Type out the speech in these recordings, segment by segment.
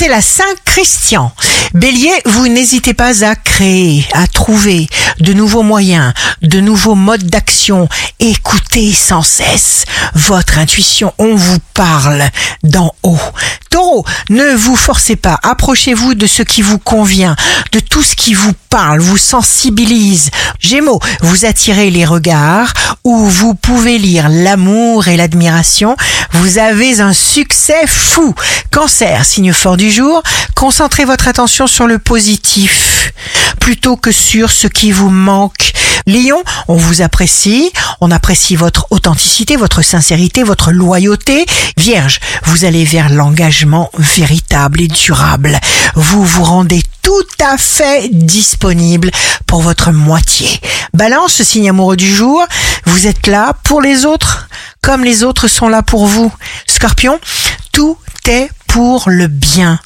c'est la Saint-Christian. Bélier, vous n'hésitez pas à créer, à trouver de nouveaux moyens, de nouveaux modes d'action. Écoutez sans cesse votre intuition. On vous parle d'en haut. Taureau, ne vous forcez pas. Approchez-vous de ce qui vous convient, de tout ce qui vous parle, vous sensibilise. Gémeaux, vous attirez les regards où vous pouvez lire l'amour et l'admiration. Vous avez un succès fou. Cancer, signe fort du jour, concentrez votre attention sur le positif plutôt que sur ce qui vous manque. Lion, on vous apprécie, on apprécie votre authenticité, votre sincérité, votre loyauté. Vierge, vous allez vers l'engagement véritable et durable. Vous vous rendez tout à fait disponible pour votre moitié. Balance, signe amoureux du jour, vous êtes là pour les autres comme les autres sont là pour vous. Scorpion, tout est pour le bien.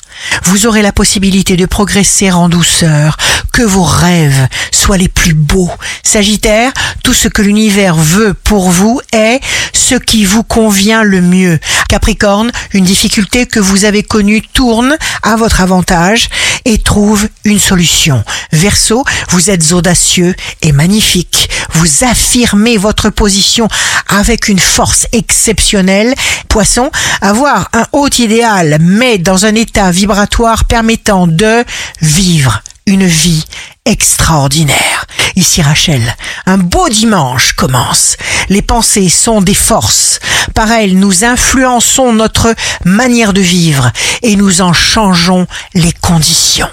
Vous aurez la possibilité de progresser en douceur, que vos rêves soient les plus beaux. Sagittaire, tout ce que l'univers veut pour vous est ce qui vous convient le mieux. Capricorne, une difficulté que vous avez connue tourne à votre avantage et trouve une solution. Verseau, vous êtes audacieux et magnifique. Vous affirmez votre position avec une force exceptionnelle. Poisson, avoir un haut idéal mais dans un état vibratoire permettant de vivre une vie extraordinaire. Ici Rachel, un beau dimanche commence. Les pensées sont des forces. Par elles, nous influençons notre manière de vivre et nous en changeons les conditions.